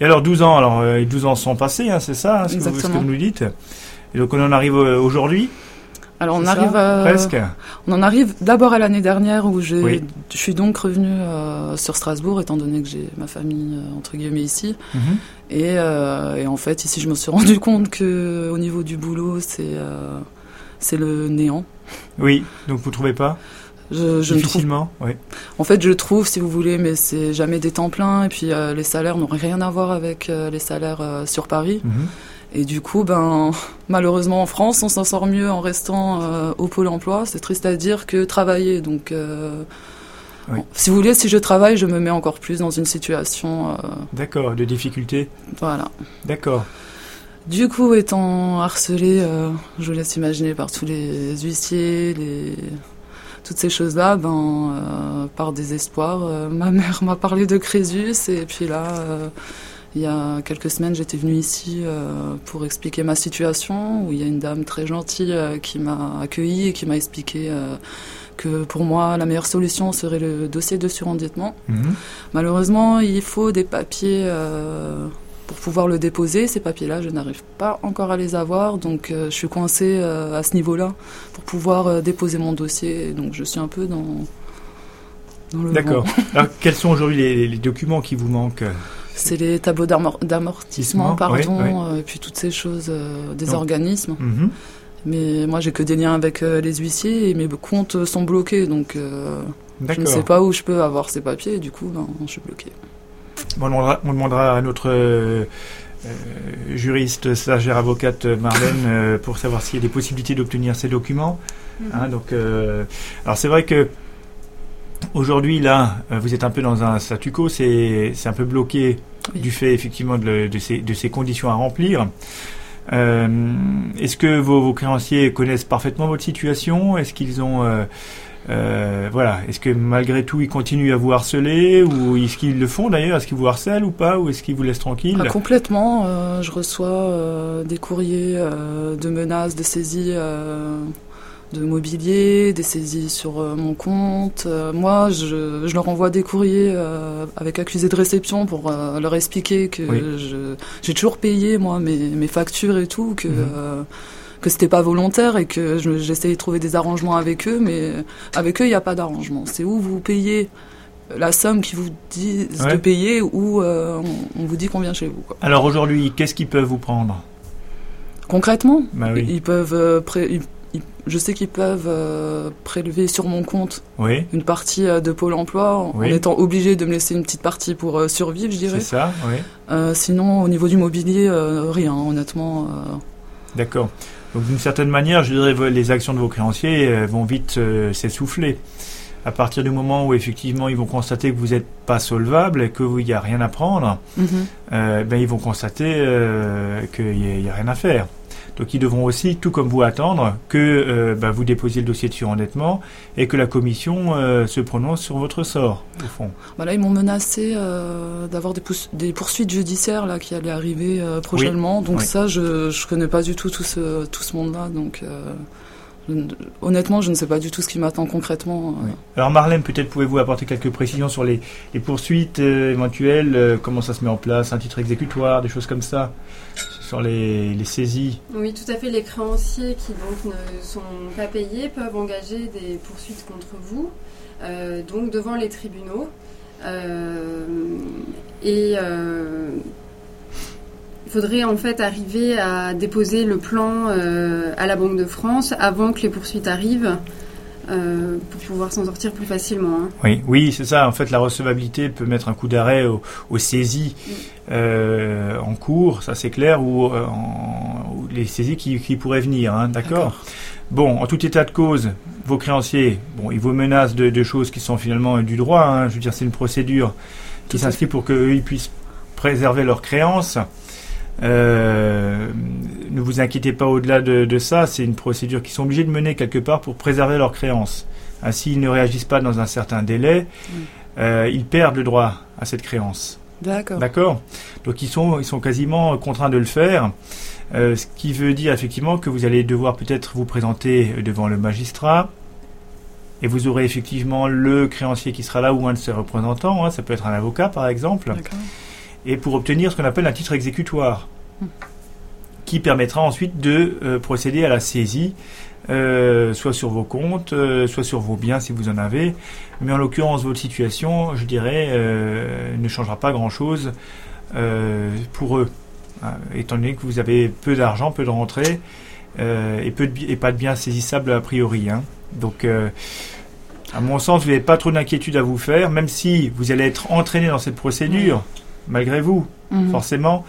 Et alors 12 ans, alors euh, 12 ans sont passés, hein, c'est ça, hein, ce, que vous, ce que vous nous dites. Et donc on en arrive euh, aujourd'hui. Alors on arrive à, presque. on en arrive d'abord à l'année dernière où Oui. je suis donc revenue euh, sur Strasbourg étant donné que j'ai ma famille euh, entre guillemets ici. Mhm. Et, euh, et en fait ici je me suis rendu compte que au niveau du boulot c'est euh, c'est le néant. Oui, donc vous trouvez pas? Je, trouve. Oui. En fait, je trouve, si vous voulez, mais c'est jamais des temps pleins. Et puis, euh, les salaires n'ont rien à voir avec euh, les salaires euh, sur Paris. Mhm. Et du coup, ben, malheureusement, en France, on s'en sort mieux en restant au pôle emploi. C'est triste à dire que travailler. Donc, Oui. bon, si vous voulez, si je travaille, je me mets encore plus dans une situation. D'accord, de difficulté. voilà. D'accord. Du coup, étant harcelé, je vous laisse imaginer par tous les huissiers, les... toutes ces choses-là, ben, euh, par désespoir, euh, ma mère m'a parlé de Crésus et puis là, euh, il y a quelques semaines, j'étais venue ici pour expliquer ma situation, où il y a une dame très gentille qui m'a accueillie et qui m'a expliqué que pour moi, la meilleure solution serait le dossier de surendettement. Mhm. Malheureusement, il faut des papiers euh, pour pouvoir le déposer. Ces papiers-là, je n'arrive pas encore à les avoir, donc euh, je suis coincée euh, à ce niveau-là pour pouvoir euh, déposer mon dossier. Donc je suis un peu dans, dans le D'accord. Alors quels sont aujourd'hui les, les documents qui vous manquent? C'est les tableaux d'amor- d'amortissement, pardon, oui. et puis toutes ces choses des Donc- organismes. Mhm. Mais moi, j'ai que des liens avec les huissiers et mes comptes sont bloqués, donc je ne sais pas où je peux avoir ces papiers. Et du coup, ben, je suis bloquée. Bon, on, demandera, on demandera à notre euh, juriste, stagiaire, avocate Marlène euh, pour savoir s'il y a des possibilités d'obtenir ces documents. Hein, donc, euh, alors c'est vrai que aujourd'hui là, vous êtes un peu dans un statu quo, c'est un peu bloqué Oui. du fait effectivement de, le- de ces, de ces conditions à remplir. Est-ce que vos, vos créanciers connaissent parfaitement votre situation? Est-ce qu'ils ont euh, voilà, est-ce que malgré tout ils continuent à vous harceler ou est-ce qu'ils le font d'ailleurs? Est-ce qu'ils vous harcèlent ou pas? Ou est-ce qu'ils vous laissent tranquille? Ah, complètement. euh, je reçois euh, des courriers euh, de menaces, de saisies de mobilier, des saisies sur mon compte. Moi, je, je leur envoie des courriers avec accusé de réception pour leur expliquer que Oui. j'ai toujours payé moi mes, mes factures et tout, que Mhm. Que c'était pas volontaire et que je- j'essayais de trouver des arrangements avec eux, mais avec eux il n'y a pas d'arrangement. C'est où vous payez la somme qu'ils vous disent Ouais. de payer ou euh, on, vous dit qu'on vient chez vous. quoi. Alors aujourd'hui, qu'est-ce qu'ils peuvent vous prendre? Concrètement, Bah oui. ils peuvent, euh, pré- ils- ils- je sais qu'ils peuvent euh, prélever sur mon compte Oui, une partie de Pôle Emploi en Oui. en étant obligé de me laisser une petite partie pour survivre, je c'est dirais. ça, oui. Sinon, au niveau du mobilier, rien, honnêtement. D'accord. Donc d'une certaine manière, je dirais les actions de vos créanciers euh, vont vite euh, s'essouffler. À partir du moment où effectivement ils vont constater que vous n'êtes pas solvable et qu'il n'y a rien à prendre, mhm. euh, ben, ils vont constater euh, qu'il n'y a rien à faire. Donc ils devront aussi, tout comme vous, attendre que euh, ben, vous déposiez le dossier de surendettement et que la commission euh, se prononce sur votre sort, au fond. Bah là, ils m'ont menacé euh, d'avoir des, des poursuites judiciaires là qui allaient arriver prochainement. Donc oui. ça, je je connais pas du tout tout ce tout ce monde-là. Donc euh, je honnêtement, je ne sais pas du tout ce qui m'attend concrètement. euh. Oui. Alors Marlène, peut-être pouvez-vous apporter quelques précisions sur les, les poursuites euh, éventuelles, euh, comment ça se met en place, un titre exécutoire, des choses comme ça, sur les, les saisies. Oui, tout à fait. Les créanciers qui donc ne sont pas payés peuvent engager des poursuites contre vous, euh, donc devant les tribunaux. Euh, et euh, faudrait en fait arriver à déposer le plan euh, à la Banque de France avant que les poursuites arrivent euh, pour pouvoir s'en sortir plus facilement. hein. Oui, oui, c'est ça. En fait, la recevabilité peut mettre un coup d'arrêt aux, saisies euh, en cours, ça c'est clair, ou, euh, en- ou les saisies qui, qui pourraient venir. hein, D'accord. Bon, en tout état de cause, vos créanciers, bon, ils vous menacent de, de choses qui sont finalement du droit. hein. je veux dire, c'est une procédure qui s'inscrit pour qu'eux ils puissent préserver leurs créances. Euh, ne vous inquiétez pas au-delà de, de ça, c'est une procédure qu'ils sont obligés de mener quelque part pour préserver leurs créances. Ainsi, ils ne réagissent pas dans un certain délai, Mm. euh, ils perdent le droit à cette créance. D'accord. D'accord Donc ils sont, ils sont quasiment contraints de le faire. Euh, ce qui veut dire effectivement que vous allez devoir peut-être vous présenter devant le magistrat. Et vous aurez effectivement le créancier qui sera là ou un de ses représentants. hein, ça peut être un avocat par exemple. D'accord. Et pour obtenir ce qu'on appelle un titre exécutoire, qui permettra ensuite de euh, procéder à la saisie, euh, soit sur vos comptes, euh, soit sur vos biens si vous en avez. Mais en l'occurrence, votre situation, je dirais, ne changera pas grand-chose pour eux, hein, étant donné que vous avez peu d'argent, peu de rentrées et, peu de, et pas de biens saisissables a priori. Hein. Donc à mon sens, vous n'avez pas trop d'inquiétude à vous faire, même si vous allez être entraîné dans cette procédure, malgré vous, mhm. forcément.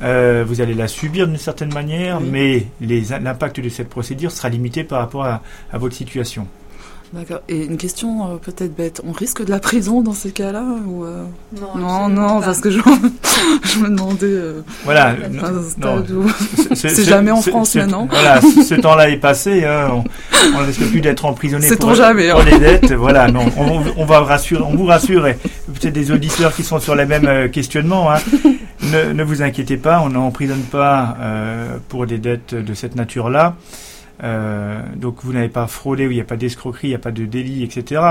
Euh, vous allez la subir d'une certaine manière, mais l'impact de cette procédure sera limité par rapport à votre situation. D'accord. Et une question euh, peut-être bête, on risque de la prison dans ces cas-là ou euh, Non, non, parce que je, je me demandais. Euh, voilà. C'est jamais en France maintenant. Voilà, ce temps-là est passé. Hein, on, ne risque plus d'être emprisonné pour, jamais, pour hein. dettes. Voilà, non, on, va rassurer, on vous rassure. Peut-être des auditeurs qui sont sur les mêmes questionnements. Hein. Ne, ne, vous inquiétez pas, on n'emprisonne pas pour des dettes de cette nature-là. Euh, donc vous n'avez pas fraudé, il n'y a pas d'escroquerie, il n'y a pas de délit, etc.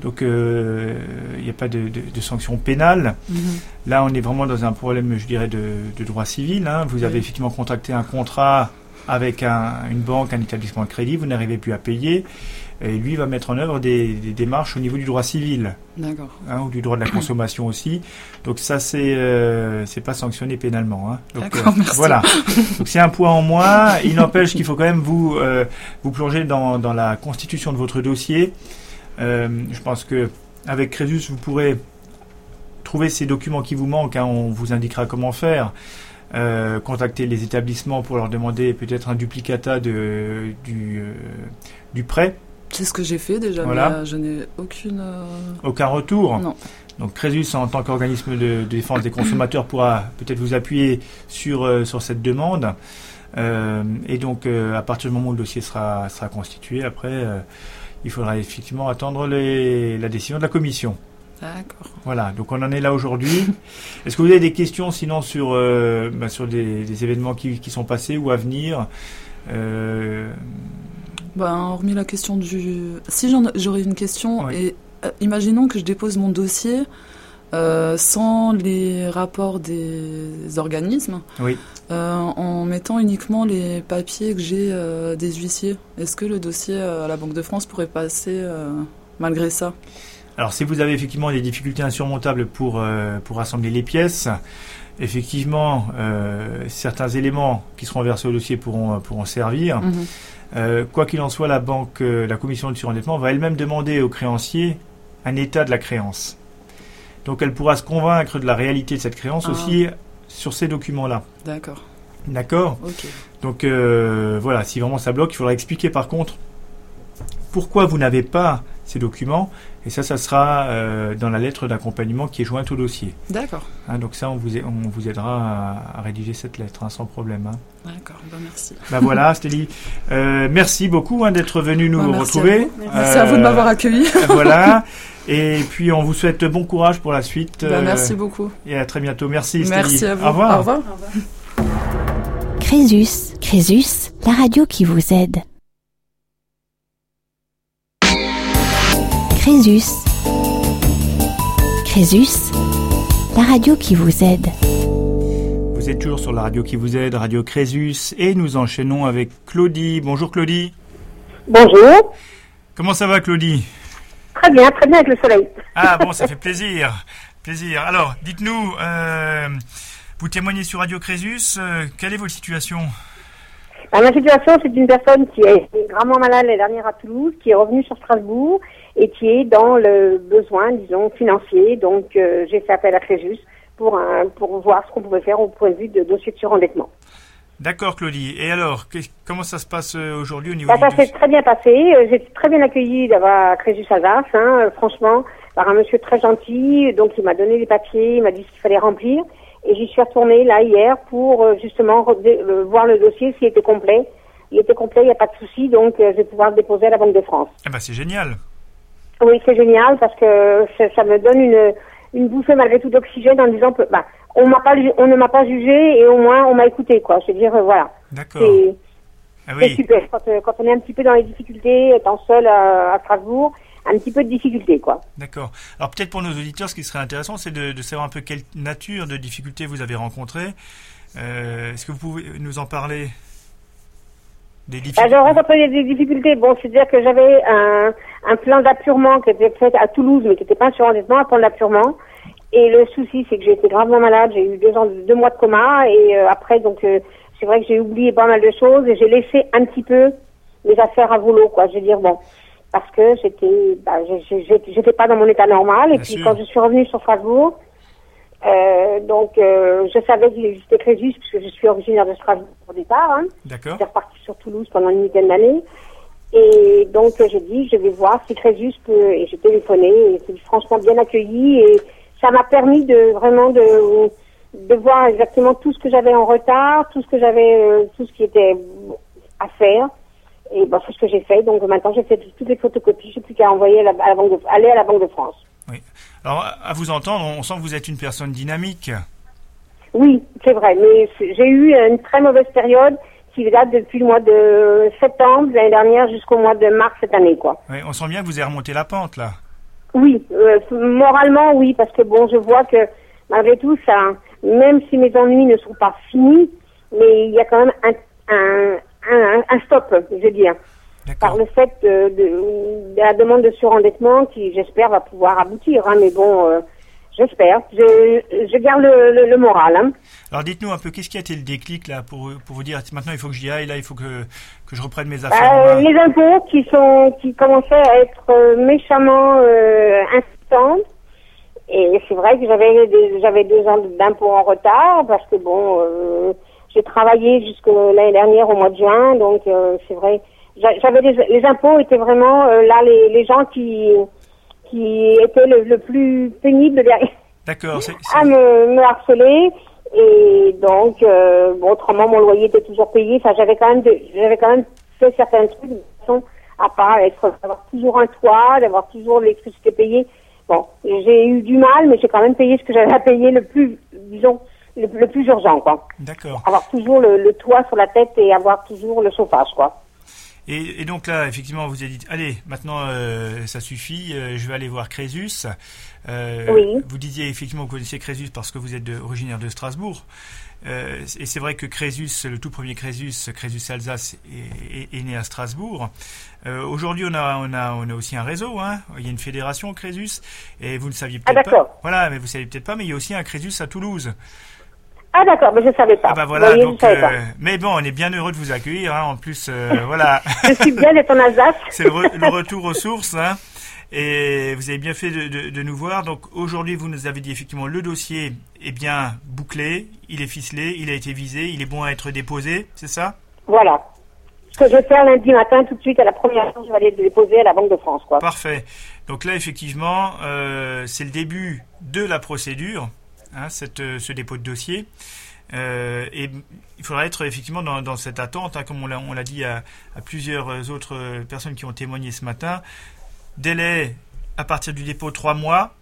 Donc euh, il n'y a pas de, de, de sanction pénale. Mhm. Là, on est vraiment dans un problème, je dirais, de, de droit civil. Hein. Vous avez effectivement contracté un contrat avec un, une banque, un établissement de crédit, vous n'arrivez plus à payer. Et lui va mettre en œuvre des, démarches au niveau du droit civil. D'accord. Hein, ou du droit de la consommation aussi. Donc ça, c'est euh, c'est pas sanctionné pénalement. Hein. D'accord, euh, merci. Voilà. Donc c'est un point en moins. Il n'empêche qu'il faut quand même vous euh, vous plonger dans, dans la constitution de votre dossier. Euh, je pense que avec Crésus, vous pourrez trouver ces documents qui vous manquent. Hein, on vous indiquera comment faire. Euh, contacter les établissements pour leur demander peut-être un duplicata de, du, euh, du prêt c'est ce que j'ai fait déjà, mais euh, je n'ai aucune. Euh, Aucun retour Non. Donc Crésus, en tant qu'organisme de, défense des consommateurs, pourra peut-être vous appuyer sur, euh, sur cette demande. et donc, à partir du moment où le dossier sera, sera constitué, après, il faudra effectivement attendre les, la décision de la commission. D'accord. Voilà, donc on en est là aujourd'hui. Est-ce que vous avez des questions sinon sur, bah, sur des, événements qui, qui, sont passés ou à venir ben, hormis la question du. Si j'aurais une question, et euh, imaginons que je dépose mon dossier euh, sans les rapports des organismes, oui. Euh, en mettant uniquement les papiers que j'ai des huissiers. Est-ce que le dossier à la Banque de France pourrait passer malgré ça? Alors, si vous avez effectivement des difficultés insurmontables pour, pour rassembler les pièces, effectivement, certains éléments qui seront versés au dossier pourront, pourront servir. Mhm. Euh, quoi qu'il en soit, la banque, euh, la commission de surendettement va elle-même demander au créancier un état de la créance. Donc elle pourra se convaincre de la réalité de cette créance ah. aussi sur ces documents-là. D'accord. D'accord? Donc euh, voilà, si vraiment ça bloque, il faudra expliquer par contre pourquoi vous n'avez pas ces documents. Et ça, ça sera euh, dans la lettre d'accompagnement qui est jointe au dossier. D'accord. Hein, donc ça, on vous, on vous aidera à, rédiger cette lettre hein, sans problème. Hein. D'accord, ben merci. Ben voilà, Stélie. Euh, merci beaucoup d'être venu nous ben, retrouver. merci à vous de m'avoir accueilli. voilà. Et puis on vous souhaite bon courage pour la suite. Ben, merci beaucoup. Et à très bientôt. Merci Stélie. Merci à vous. Au revoir. Au revoir. Au revoir. Crésus, Crésus, la radio qui vous aide. Crésus. Crésus, la radio qui vous aide. Vous êtes toujours sur la radio qui vous aide, Radio Crésus, et nous enchaînons avec Claudie. Bonjour Claudie. Bonjour. Comment ça va Claudie? Très bien, très bien avec le soleil. Ah bon, ça fait plaisir. Plaisir. Alors, dites-nous, euh, vous témoignez sur Radio Crésus, euh, quelle est votre situation? Ma situation, c'est une personne qui est gravement malade l'année dernière à Toulouse, qui est revenue sur Strasbourg et qui est dans le besoin, disons, financier. Donc, euh, j'ai fait appel à Crésus pour, un, pour voir ce qu'on pouvait faire au point de vue de dossier de surendettement. D'accord, Claudie. Et alors, comment ça se passe euh, aujourd'hui au niveau ça, s'est très bien passé. Euh, j'ai été très bien accueillie d'avoir Crésus Alsace, hein, franchement, par un monsieur très gentil. Donc, il m'a donné les papiers, il m'a dit ce qu'il fallait remplir. Et j'y suis retournée là hier pour justement voir le dossier s'il était complet. Il était complet, il n'y a pas de souci, donc je vais pouvoir le déposer à la Banque de France. Eh ben, c'est génial. Oui, c'est génial parce que ça, me donne une, une bouffée malgré tout d'oxygène en disant que bah, on m'a pas on ne m'a pas jugé et au moins on m'a écouté quoi. Je veux dire voilà. D'accord. C'est ah super quand, euh, quand, on est un petit peu dans les difficultés, étant seul à, Strasbourg, un petit peu de difficulté, quoi. D'accord. Alors peut-être pour nos auditeurs, ce qui serait intéressant, c'est de, de, savoir un peu quelle nature de difficultés vous avez rencontrées. Euh, Est-ce que vous pouvez nous en parler? Des difficultés J'ai rencontré des difficultés. Bon, c'est-à-dire que j'avais un, un plan d'appurement qui était fait à Toulouse, mais qui n'était pas un surendettement, un plan d'appurement. Et le souci, c'est que j'ai été gravement malade. J'ai eu deux, ans, deux mois de coma. Et euh, après, donc, euh, c'est vrai que j'ai oublié pas mal de choses. Et j'ai laissé un petit peu mes affaires à volo, quoi. Je veux dire, bon, parce que j'étais, bah, j'étais pas dans mon état normal. Et puis, quand je suis revenue sur Strasbourg, euh, donc, euh, je savais qu'il existait Crésus, puisque je suis originaire de Strasbourg au départ. Hein. D'accord. J'étais repartie sur Toulouse pendant une dizaine d'années. Et donc, j'ai dit, je vais voir si Crésus peut... Et j'ai téléphoné, et c'est franchement bien accueilli. Et ça m'a permis de vraiment de, de voir exactement tout ce que j'avais en retard, tout ce que j'avais, euh, tout ce qui était à faire. Et bon, c'est ce que j'ai fait. Donc maintenant, j'ai fait toutes les photocopies. J'ai plus qu'à envoyer à la, banque de, aller à la Banque de France. Oui. Alors, à vous entendre, on sent que vous êtes une personne dynamique. Oui, c'est vrai. Mais j'ai eu une très mauvaise période qui date depuis le mois de septembre l'année dernière jusqu'au mois de mars cette année, quoi. Oui, on sent bien que vous avez remonté la pente, là. Oui, euh, moralement, oui, parce que bon, je vois que malgré tout, ça, même si mes ennuis ne sont pas finis, mais il y a quand même un, un, un, un stop, je veux dire, par le fait de, de, de, la demande de surendettement qui, j'espère, va pouvoir aboutir. Hein, mais bon, euh, j'espère. Je, je garde le, le, moral. Hein. Alors dites-nous un peu, qu'est-ce qui a été le déclic là pour, pour vous dire maintenant il faut que j'y aille, là il faut que, que je reprenne mes affaires euh, Les impôts qui sont qui commençaient à être euh, méchamment euh, Et c'est vrai que j'avais j'avais deux ans d'impôts en retard parce que bon, euh, j'ai travaillé jusque l'année dernière au mois de juin, donc euh, c'est vrai. J'avais les impôts étaient vraiment là les, les gens qui qui étaient le, le plus pénible D'accord. à me, me harceler. Et donc, euh, bon, autrement, mon loyer était toujours payé. Enfin, j'avais quand même, j'avais quand même fait certains trucs de façon à pas être, d'avoir toujours un toit, d'avoir toujours l'électricité payée. Bon, j'ai eu du mal, mais j'ai quand même payé ce que j'avais à payer le plus, disons, le, plus urgent, quoi. D'accord. Avoir toujours le, le, toit sur la tête et avoir toujours le chauffage, quoi. Et, et, donc là, effectivement, vous avez dit, allez, maintenant, euh, ça suffit, euh, je vais aller voir Crésus. Euh, oui. Vous disiez effectivement que vous connaissez Crésus parce que vous êtes de, originaire de Strasbourg. Euh, et c'est vrai que Crésus, le tout premier Crésus, Crésus Alsace, est, est, né à Strasbourg. Euh, Aujourd'hui, on a, on, a, on a aussi un réseau. Hein. Il y a une fédération Crésus. Et vous ne saviez ah, peut-être ah, pas. Voilà, mais vous ne saviez peut-être pas, mais il y a aussi un Crésus à Toulouse. Ah d'accord, mais je savais pas. Ah bah voilà, donc, euh, mais bon, on est bien heureux de vous accueillir. Hein. En plus, euh, voilà. je suis bien d'être en Alsace. C'est le, le, retour aux sources. Hein. Et vous avez bien fait de, de, de nous voir. Donc aujourd'hui, vous nous avez dit effectivement le dossier est bien bouclé, il est ficelé, il a été visé, il est bon à être déposé, c'est ça? Voilà. Ce que je vais faire lundi matin, tout de suite à la première heure, je vais aller le déposer à la Banque de France. Quoi. Parfait. Donc là, effectivement, euh, c'est le début de la procédure, hein, cette, euh, ce dépôt de dossier. Euh, et il faudra être effectivement dans, dans cette attente, hein, comme on l'a dit à, à, plusieurs autres personnes qui ont témoigné ce matin. Délai à partir du dépôt trois mois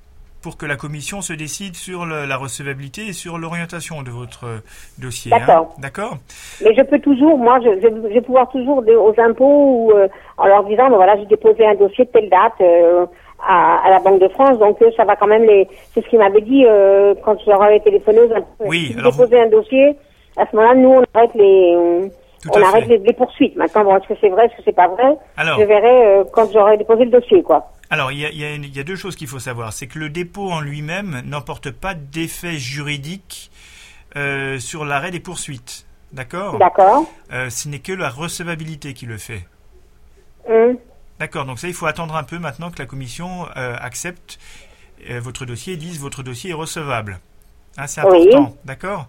pour que la commission se décide sur le, la recevabilité et sur l'orientation de votre dossier. Hein. D'accord. Hein D'accord? Mais je peux toujours, moi, je, je, je vais pouvoir toujours aux impôts ou euh, en leur disant, ben voilà, j'ai déposé un dossier de telle date euh, à, à, la Banque de France, donc ça va quand même les. C'est ce qu'ils m'avaient dit quand je leur avais téléphoné. Oui. Alors déposé un dossier, à ce moment-là, nous, on arrête les. Tout on arrête les, les, poursuites. Maintenant, bon, est-ce que c'est vrai, est-ce que c'est pas vrai? Alors, Je verrai quand j'aurai déposé le dossier, quoi. Alors, il y a, il y a, il y a deux choses qu'il faut savoir. C'est que le dépôt en lui-même n'emporte pas d'effet juridique euh, sur l'arrêt des poursuites. D'accord? D'accord. Euh, ce n'est que la recevabilité qui le fait. Mmh. D'accord, donc ça, il faut attendre un peu maintenant que la commission euh, accepte euh, votre dossier et dise votre dossier est recevable. Hein, c'est important, oui. d'accord?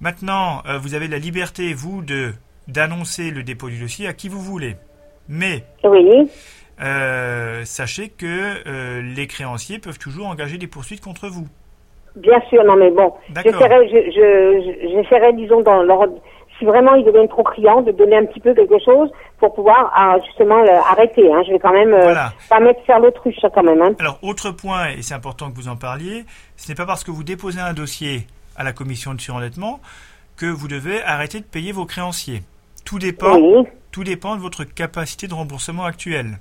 Maintenant, euh, vous avez la liberté, vous, de d'annoncer le dépôt du dossier à qui vous voulez. Mais oui. Sachez que les créanciers peuvent toujours engager des poursuites contre vous. Bien sûr, non mais bon, j'essaierai, je, disons, dans leur, si vraiment ils deviennent trop criants, de donner un petit peu quelque chose pour pouvoir ah, justement arrêter. Hein. Je vais quand même euh, voilà. pas mettre faire l'autruche quand même. Hein. Alors, autre point, et c'est important que vous en parliez, ce n'est pas parce que vous déposez un dossier à la commission de surendettement que vous devez arrêter de payer vos créanciers. Tout dépend, oui. tout dépend de votre capacité de remboursement actuelle.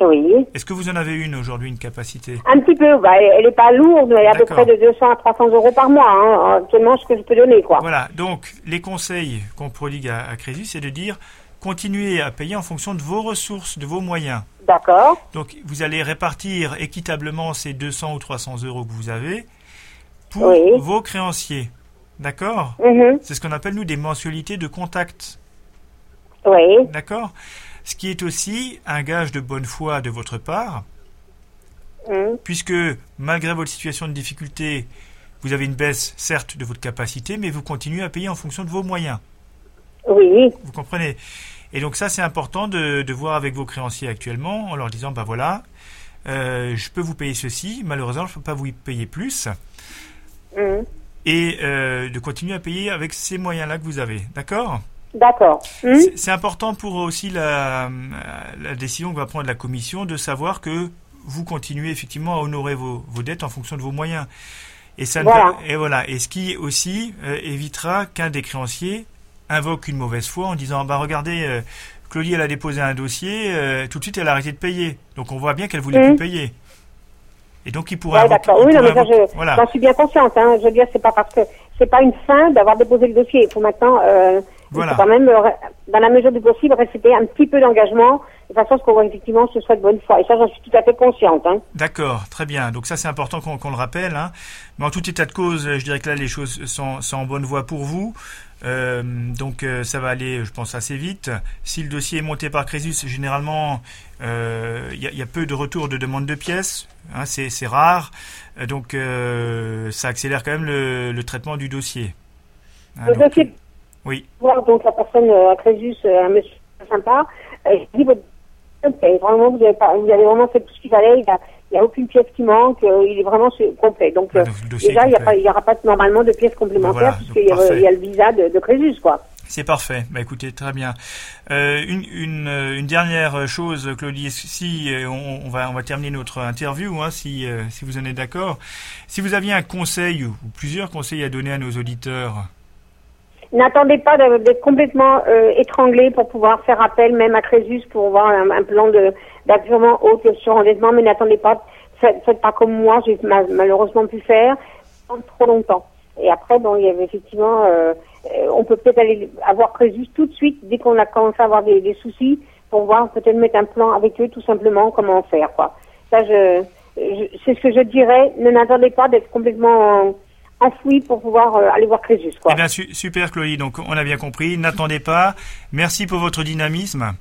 Oui. Est-ce que vous en avez une aujourd'hui, une capacité Un petit peu. Bah, elle n'est pas lourde, mais à peu près de 200 à 300 euros par mois. Hein, actuellement, ce que je peux donner, quoi. Voilà, donc les conseils qu'on prodigue à, à Crésus, c'est de dire continuez à payer en fonction de vos ressources, de vos moyens. D'accord. Donc vous allez répartir équitablement ces 200 ou 300 euros que vous avez pour Oui. vos créanciers. D'accord? Mhm. C'est ce qu'on appelle nous des mensualités de contact. Oui. D'accord? Ce qui est aussi un gage de bonne foi de votre part, puisque malgré votre situation de difficulté, vous avez une baisse certes de votre capacité, mais vous continuez à payer en fonction de vos moyens. Oui. Vous comprenez? Et donc ça, c'est important de, de voir avec vos créanciers actuellement, en leur disant, bah voilà, euh, je peux vous payer ceci, malheureusement, je ne peux pas vous y payer plus, et euh, de continuer à payer avec ces moyens-là que vous avez. D'accord? D'accord. Mhm. C'est- important pour aussi la, la décision que va prendre la commission de savoir que vous continuez effectivement à honorer vos, vos dettes en fonction de vos moyens. Et ça ne Voilà. peut- et voilà. Et ce qui aussi euh, évitera qu'un des créanciers invoque une mauvaise foi en disant bah regardez euh, Claudie elle a déposé un dossier euh, tout de suite elle a arrêté de payer donc on voit bien qu'elle voulait Mhm. plus payer et donc il pourrait Ouais, invoquer- d'accord. Oui, non, mais ça, je, voilà j'en suis bien consciente. Hein. Je veux dire, c'est pas parce que c'est pas une fin d'avoir déposé le dossier. Il faut maintenant, euh, Voilà. quand même, euh, dans la mesure du possible, respecter un petit peu d'engagement, de façon à ce qu'on voit effectivement ce soit de bonne foi. Et ça, j'en suis tout à fait consciente. Hein. D'accord, très bien. Donc ça, c'est important qu'on qu'on le rappelle. Hein. Mais en tout état de cause, je dirais que là, les choses sont, sont en bonne voie pour vous. Euh, donc euh, ça va aller, je pense, assez vite. Si le dossier est monté par Crésus, généralement, euh, il y, a- il y a peu de retours de demande de pièces. Hein, c'est c'est rare. Euh, Donc euh, ça accélère quand même le, le traitement du dossier. Hein, Le donc, dossier, oui. voir donc la personne euh, à Crésus, euh, un monsieur sympa, euh, je dis votre. Vraiment, vous avez, pas, vous avez vraiment fait tout ce qu'il fallait. Il n'y a, aucune pièce qui manque. euh, il est vraiment complet. Donc, euh, le déjà, il n'y aura pas normalement de pièces complémentaires voilà, puisqu'il y, a- y le visa de, de Crésus, quoi. C'est parfait. Bah écoutez, très bien. Euh, une, une, euh, une dernière chose, Claudie, si euh, on, on va on va terminer notre interview, hein, si euh, si vous en êtes d'accord. Si vous aviez un conseil ou plusieurs conseils à donner à nos auditeurs, N'attendez pas d'être complètement euh, étranglé pour pouvoir faire appel même à Crésus pour voir un, plan de d'agrément haut de surendettement, mais n'attendez pas, faites, faites pas comme moi, j'ai ma- malheureusement pu faire trop longtemps. Et après, bon, il y avait effectivement, euh, euh, on peut peut-être aller avoir Crésus tout de suite dès qu'on a commencé à avoir des, soucis pour voir peut-être mettre un plan avec eux tout simplement comment faire quoi. Ça, c'est ce que je dirais. Ne n'attendez pas d'être complètement enfoui pour pouvoir euh, aller voir Crésus quoi. eh bien su- super, Claudie. Donc on a bien compris. N'attendez pas. Merci pour votre dynamisme.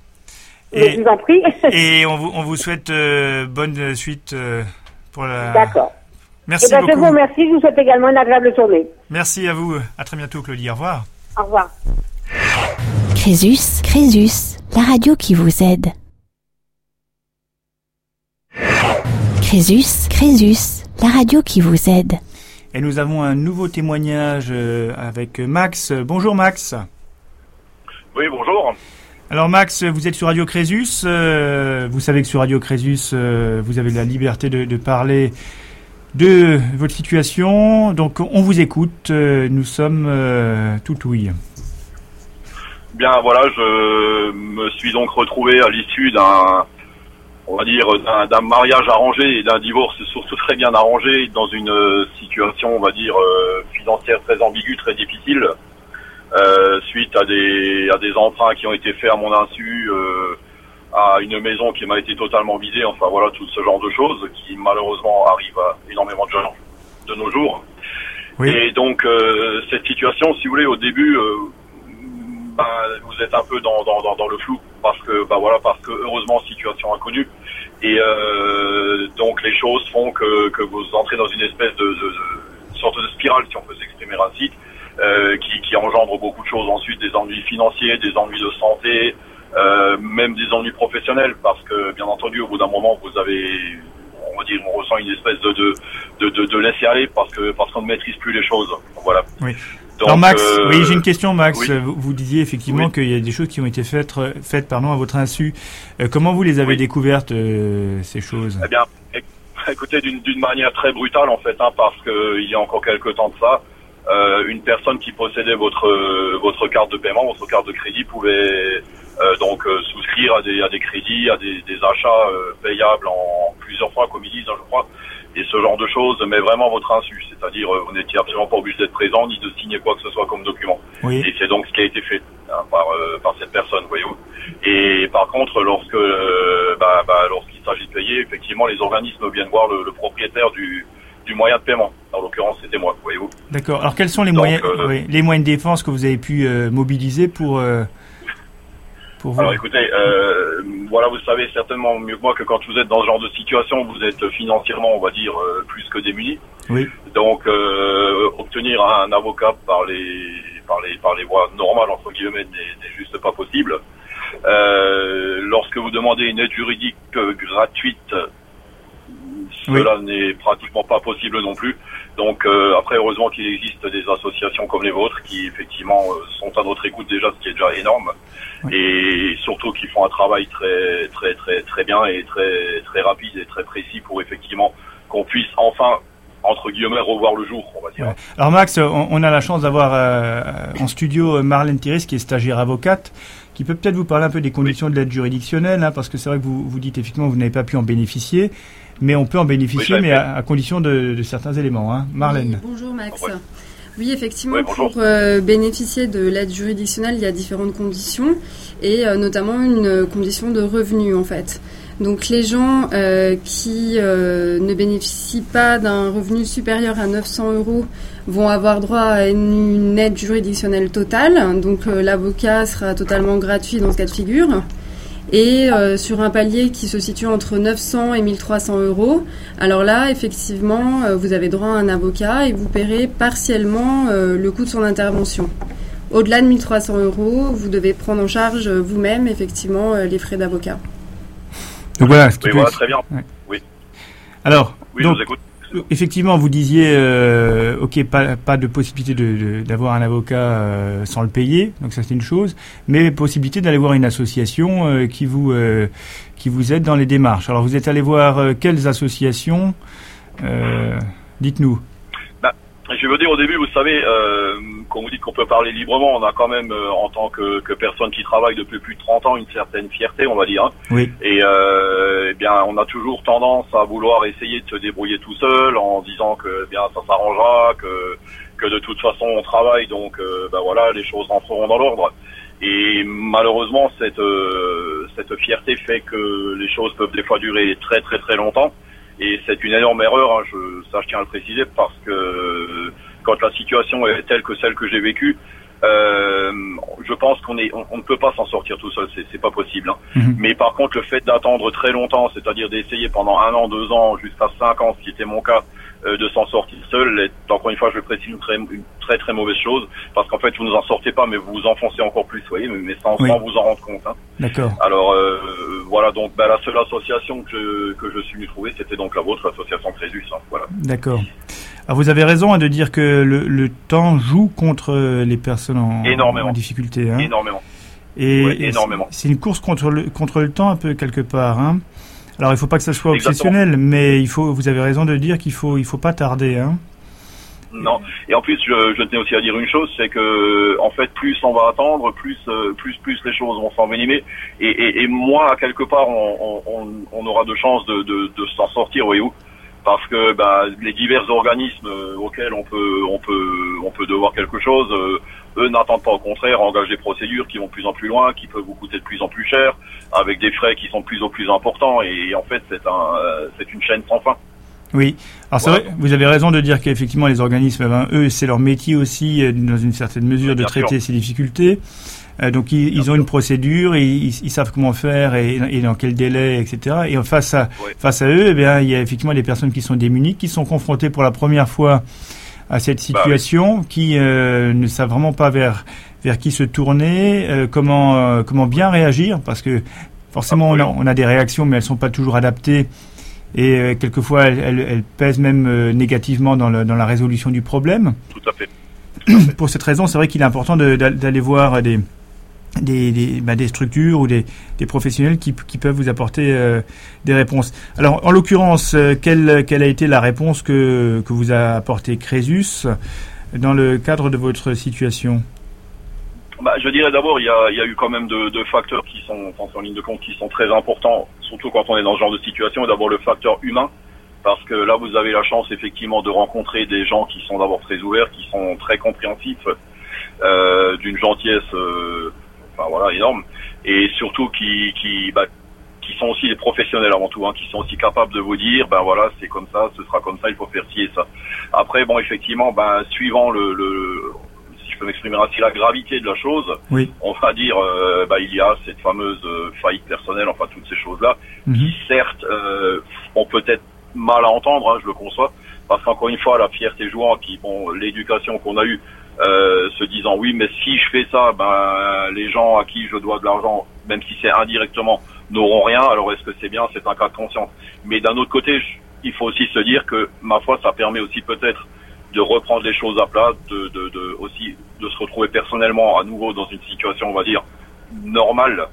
Mais je Et, vous en prie. et on vous on vous souhaite euh, bonne suite euh, pour la. D'accord. Merci Eh ben, je beaucoup. vous remercie. Je vous souhaite également une agréable journée. Merci à vous. À très bientôt, Claudie. Au revoir. Au revoir. Crésus, Crésus, la radio qui vous aide. Crésus, Crésus, la radio qui vous aide. Et nous avons un nouveau témoignage euh, avec Max. Bonjour Max. Oui, bonjour. Alors Max, vous êtes sur Radio Crésus. euh, vous savez que sur Radio Crésus, euh, vous avez la liberté de, de parler de votre situation. Donc on vous écoute. nous sommes tout. Bien, voilà, je me suis donc retrouvé à l'issue d'un, on va dire, d'un, d'un mariage arrangé et d'un divorce surtout très bien arrangé dans une euh, situation, on va dire, euh, financière très ambiguë, très difficile, euh, suite à des, à des emprunts qui ont été faits à mon insu, euh, à une maison qui m'a été totalement vidée, enfin voilà, tout ce genre de choses qui malheureusement arrivent à énormément de gens de nos jours. Oui. Et donc euh, cette situation, si vous voulez, au début, euh, ben, vous êtes un peu dans, dans, dans, dans le flou parce que bah voilà parce que heureusement situation inconnue. Et euh, donc les choses font que, que vous entrez dans une espèce de, de, de sorte de spirale si on peut s'exprimer ainsi euh, qui, qui engendre beaucoup de choses ensuite des ennuis financiers des ennuis de santé euh, même des ennuis professionnels parce que bien entendu au bout d'un moment vous avez on va dire on ressent une espèce de de, de, de, laisser aller parce que parce qu'on ne maîtrise plus les choses. Voilà. Oui. Donc, Alors Max, euh, oui, j'ai une question Max. oui. Vous, vous disiez effectivement Oui. qu'il y a des choses qui ont été faites, euh, faites pardon, à votre insu. Euh, comment vous les avez Oui. découvertes euh, ces choses? Eh bien, éc- écoutez, d'une d'une manière très brutale en fait, hein, parce que il y a encore quelques temps de ça, euh, une personne qui possédait votre votre carte de paiement, votre carte de crédit pouvait donc souscrire à des, à des crédits, à des, des achats payables en plusieurs fois, comme ils disent, hein, je crois, et ce genre de choses, mais vraiment votre insu. C'est-à-dire, vous n'étiez absolument pas obligé d'être présent ni de signer quoi que ce soit comme document. Oui. Et c'est donc ce qui a été fait hein, par, par cette personne, voyez-vous. Et par contre, lorsque bah, bah, lorsqu'il s'agit de payer, effectivement, les organismes viennent voir le, le propriétaire du, du moyen de paiement. En l'occurrence, c'était moi, voyez-vous. D'accord. Alors, quels sont les moyens, oui, les moyens de défense que vous avez pu mobiliser pour alors écoutez, euh, voilà, vous savez certainement mieux que moi que quand vous êtes dans ce genre de situation, vous êtes financièrement, on va dire, euh, plus que démuni. Oui. Donc, euh, obtenir un avocat par les, par les, par les voies normales entre guillemets n'est juste pas possible. Euh, lorsque vous demandez une aide juridique gratuite, cela n'est pratiquement pas possible non plus. Donc euh, après, heureusement qu'il existe des associations comme les vôtres qui effectivement euh, sont à notre écoute déjà, ce qui est déjà énorme, Oui. et surtout qui font un travail très très très très bien et très très rapide et très précis pour effectivement qu'on puisse enfin entre guillemets revoir le jour, on va dire. Ouais. Alors Max, on, on a la chance d'avoir euh, en studio Marlène Thierry, qui est stagiaire avocate, qui peut peut-être vous parler un peu des conditions de l'aide juridictionnelle, hein, parce que c'est vrai que vous, vous dites effectivement que vous n'avez pas pu en bénéficier, mais on peut en bénéficier, Oui, mais fait. à, à condition de, de certains éléments. Hein. Marlène. Oui, bonjour Max. Ouais. Oui, effectivement, Ouais, pour euh, bénéficier de l'aide juridictionnelle, il y a différentes conditions, et euh, notamment une condition de revenu en fait. Donc les gens euh, qui euh, ne bénéficient pas d'un revenu supérieur à 900 euros vont avoir droit à une, aide juridictionnelle totale. Donc euh, l'avocat sera totalement gratuit dans ce cas de figure. Et sur un palier qui se situe entre 900 et 1300 euros, alors là, effectivement, vous avez droit à un avocat et vous paierez partiellement le coût de son intervention. Au-delà de 1300 euros, vous devez prendre en charge vous-même, effectivement, les frais d'avocat. Donc voilà. ce qui Oui, peut- voilà, très bien. Alors, Oui, donc, je vous écoute. effectivement, vous disiez, euh, ok, pas, pas de possibilité de- de- d'avoir un avocat euh, sans le payer, donc ça c'est une chose, mais possibilité d'aller voir une association euh, qui vous qui vous aide dans les démarches. Alors vous êtes allé voir quelles associations Dites-nous. Je veux dire au début, vous savez, euh, quand vous dites qu'on peut parler librement, on a quand même, euh, en tant que, que personne qui travaille depuis plus de 30 ans, une certaine fierté, on va dire. hein. Oui. Et euh, eh bien, on a toujours tendance à vouloir essayer de se débrouiller tout seul, en disant que eh bien ça s'arrangera, que que de toute façon on travaille, donc euh, ben voilà, les choses rentreront dans l'ordre. Et malheureusement, cette euh, cette fierté fait que les choses peuvent des fois durer très très très longtemps. Et c'est une énorme erreur, hein, je, ça je tiens à le préciser, parce que quand la situation est telle que celle que j'ai vécue, euh, je pense qu'on est, on, on ne peut pas s'en sortir tout seul, c'est, pas possible. hein. Mhm. Mais par contre, le fait d'attendre très longtemps, c'est-à-dire d'essayer pendant un an, deux ans, jusqu'à cinq ans, ce qui était mon cas, de s'en sortir seul, est encore une fois, je le précise, une très, une très très mauvaise chose, parce qu'en fait, vous ne vous en sortez pas, mais vous vous enfoncez encore plus, vous voyez, mais, sans, Oui. sans vous en rendre compte. hein. D'accord. Alors euh, voilà, donc ben, la seule association que je, que je suis venu trouver, c'était donc la vôtre, l'association Crésus. hein, voilà. D'accord. Alors vous avez raison hein, de dire que le, le temps joue contre les personnes en, Énormément. en difficulté. Énormément. Et, Ouais, et énormément. c'est c'est une course contre le, contre le temps un peu quelque part. Hein. Alors il faut pas que ça soit Exactement. obsessionnel, mais il faut. Vous avez raison de dire qu'il faut il faut pas tarder. Hein. Non. Et en plus, je, je tenais aussi à dire une chose, c'est que en fait, plus on va attendre, plus euh, plus plus les choses vont s'envenimer. Et, et, et moi, quelque part, on, on, on- on aura de chances de, de, de s'en sortir, voyez-vous. Parce que bah, les divers organismes euh, auxquels on peut on peut on peut devoir quelque chose, euh, eux n'attendent pas au contraire, engagent des procédures qui vont de plus en plus loin, qui peuvent vous coûter de plus en plus cher, avec des frais qui sont de plus en plus importants. Et, en fait, c'est un euh, c'est une chaîne sans fin. Oui. Alors c'est vrai, vous avez raison de dire qu'effectivement les organismes, ben, eux, c'est leur métier aussi, euh, dans une certaine mesure, de traiter sûr. ces difficultés. Euh, donc ils, ils ont une procédure, ils, ils savent comment faire et, et dans quel délai, etc. Et face à Ouais. face à eux, eh bien, il y a effectivement des personnes qui sont démunies, qui sont confrontées pour la première fois à cette Bah oui. situation, qui euh, ne savent vraiment pas vers vers qui se tourner, euh, comment euh, comment bien réagir, parce que forcément on a, Absolument. on a des réactions, mais elles sont pas toujours adaptées. Et quelquefois, elles, elles, elles pèsent même négativement dans, le, dans la résolution du problème. Tout à fait. Pour cette raison, c'est vrai qu'il est important d'aller voir des, des, bah, des structures ou des, des professionnels qui, qui peuvent vous apporter euh, des réponses. Alors, en l'occurrence, euh, quelle, quelle a été la réponse que, que vous a apporté Crésus dans le cadre de votre situation? Bah, je dirais d'abord, il y a, eu quand même deux, facteurs qui sont en ligne de compte, qui sont très importants, surtout quand on est dans ce genre de situation. D'abord le facteur humain, parce que là vous avez la chance effectivement de rencontrer des gens qui sont d'abord très ouverts, qui sont très compréhensifs, euh, d'une gentillesse, enfin voilà, énorme, et surtout qui, qui, bah, qui sont aussi des professionnels avant tout, hein, qui sont aussi capables de vous dire, ben voilà, c'est comme ça, ce sera comme ça, il faut faire ci et ça. Après, bon, effectivement, ben suivant le, le si je peux m'exprimer ainsi, la gravité de la chose, Oui. on va dire, euh, bah, il y a cette fameuse euh, faillite personnelle, enfin toutes ces choses-là, Mhm. qui certes euh, ont peut-être mal à entendre, hein, je le conçois, parce qu'encore une fois, la fierté jouant, puis bon, l'éducation qu'on a eue, euh, se disant oui, mais si je fais ça, ben les gens à qui je dois de l'argent, même si c'est indirectement, n'auront rien. Alors est-ce que c'est bien? C'est un cas de conscience. Mais d'un autre côté, il faut aussi se dire que ma foi, ça permet aussi peut-être de reprendre les choses à plat, de, de aussi de se retrouver personnellement à nouveau dans une situation, on va dire normale.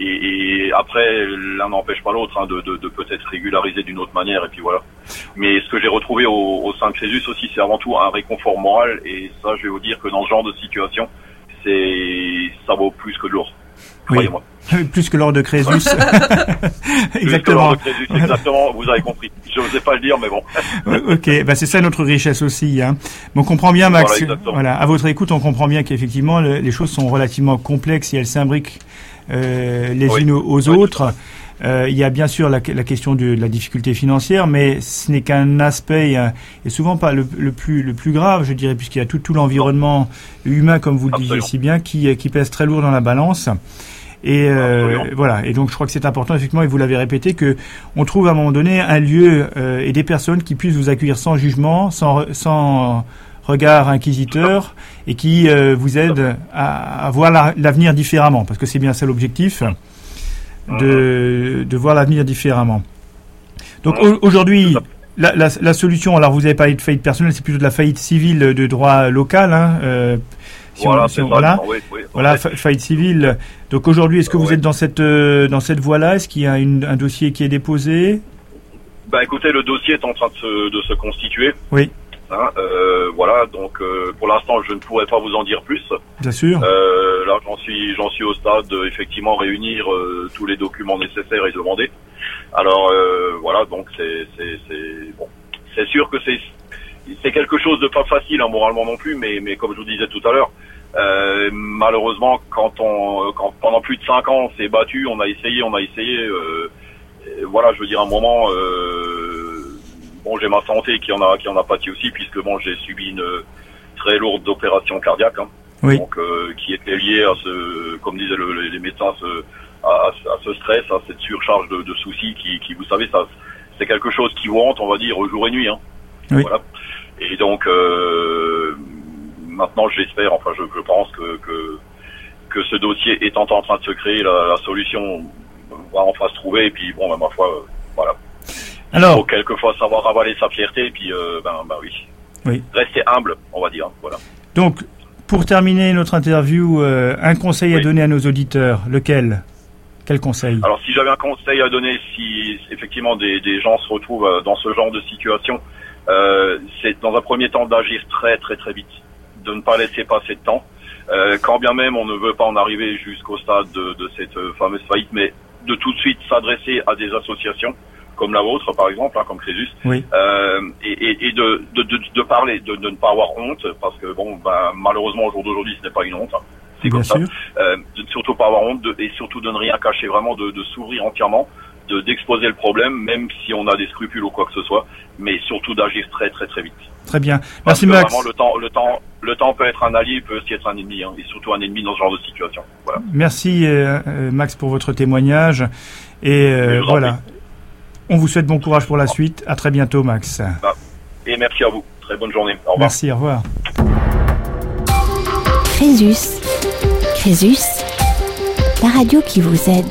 Et, et après, l'un n'empêche pas l'autre hein, de, de, de peut-être régulariser d'une autre manière. Et puis voilà. Mais ce que j'ai retrouvé au, au sein de Crésus aussi, c'est avant tout un réconfort moral. Et ça, je vais vous dire que dans ce genre de situation, c'est ça vaut plus que de l'or. Oui. Croyez-moi. Plus que lors de Crésus. Plus que Exactement. l'or de Crésus, exactement. Vous avez compris. Je n'osais pas le dire, mais bon. ok, bah c'est ça notre richesse aussi. Hein. Mais on comprend bien, Max. Voilà, exactement. Voilà, à votre écoute, on comprend bien qu'effectivement le- les choses sont relativement complexes et elles s'imbriquent les Oui. unes aux Oui, autres. Euh, il y a bien sûr la, la question de, de la difficulté financière, mais ce n'est qu'un aspect euh, et souvent pas le, le plus le plus grave, je dirais, puisqu'il y a tout, tout l'environnement humain, comme vous le disiez si bien, qui, euh, qui pèse très lourd dans la balance. Et euh, voilà. Et donc, je crois que c'est important, effectivement, et vous l'avez répété, que on trouve à un moment donné un lieu euh, et des personnes qui puissent vous accueillir sans jugement, sans, sans regard inquisiteur, et qui euh, vous aident à, à voir la- l'avenir différemment, parce que c'est bien ça l'objectif, de, de voir l'avenir différemment. Donc au- aujourd'hui, la, la, la solution, alors vous avez parlé de faillite personnelle, c'est plutôt de la faillite civile de droit local. Hein, euh, si on- voilà, si c'est on- ça. voilà. Oui, oui. Voilà, Ouais. fa- faillite civile. Donc aujourd'hui, est-ce que vous êtes dans cette euh, dans cette voie-là? Est-ce qu'il y a une- un dossier qui est déposé? Bah écoutez, le dossier est en train de se, de se constituer. Oui. Hein, euh, voilà, donc euh, pour l'instant, je ne pourrais pas vous en dire plus. Bien sûr. Euh, là, j'en suis, j'en suis au stade de effectivement réunir tous les documents nécessaires et demander. Alors voilà, donc c'est, c'est, c'est bon, c'est sûr que c'est, c'est quelque chose de pas facile hein, moralement non plus, mais, mais comme je vous disais tout à l'heure, malheureusement, quand on, quand pendant plus de cinq ans, on s'est battu, on a essayé, on a essayé. Voilà, je veux dire, un moment, euh, bon, j'ai ma santé qui en a, qui en a pâti aussi, puisque bon, j'ai subi une très lourde opération cardiaque. hein Oui. donc euh, qui était lié à ce, comme disaient le- les, médecins, ce, à, à ce stress, à cette surcharge de, de soucis qui, qui, vous savez, ça, c'est quelque chose qui vous hante, on va dire, jour et nuit. Hein. Oui. Voilà. Et donc euh, maintenant, j'espère, enfin, je, je pense que, que que ce dossier étant en train de se créer, la, la solution va enfin se trouver. Et puis bon, ben, ma foi, euh, voilà. Il faut Alors, quelquefois savoir avaler sa fierté. Et puis, euh, ben, ben oui. Oui. Rester humble, on va dire. Voilà. donc pour terminer notre interview, euh, un conseil à donner à nos auditeurs. Lequel? Quel conseil? Alors si j'avais un conseil à donner, si effectivement des, des gens se retrouvent euh, dans ce genre de situation, euh, c'est dans un premier temps d'agir très très très vite, de ne pas laisser passer de temps. Euh, quand bien même on ne veut pas en arriver jusqu'au stade de, de cette fameuse faillite, mais de tout de suite s'adresser à des associations comme la vôtre par exemple, hein, comme Crésus, Oui. euh, et, et, et de, de, de, de parler, de, ne pas avoir honte, parce que bon, ben, malheureusement au jour d'aujourd'hui ce n'est pas une honte, hein. c'est comme ça sûr. euh, de ne surtout pas avoir honte de, et surtout de ne rien cacher, vraiment de, s'ouvrir entièrement, de d'exposer le problème, même si on a des scrupules ou quoi que ce soit, mais surtout d'agir très très très vite. Très bien. Parce Merci Max. Vraiment, le temps, le temps, le temps peut être un allié, peut aussi être un ennemi, hein, et surtout un ennemi dans ce genre de situation. Voilà. Merci euh, euh, Max pour votre témoignage. Et euh, voilà. On vous souhaite bon courage pour la suite. À très bientôt Max. Et merci à vous. Très bonne journée. Au revoir. Merci, au revoir. Crésus. Crésus, la radio qui vous aide.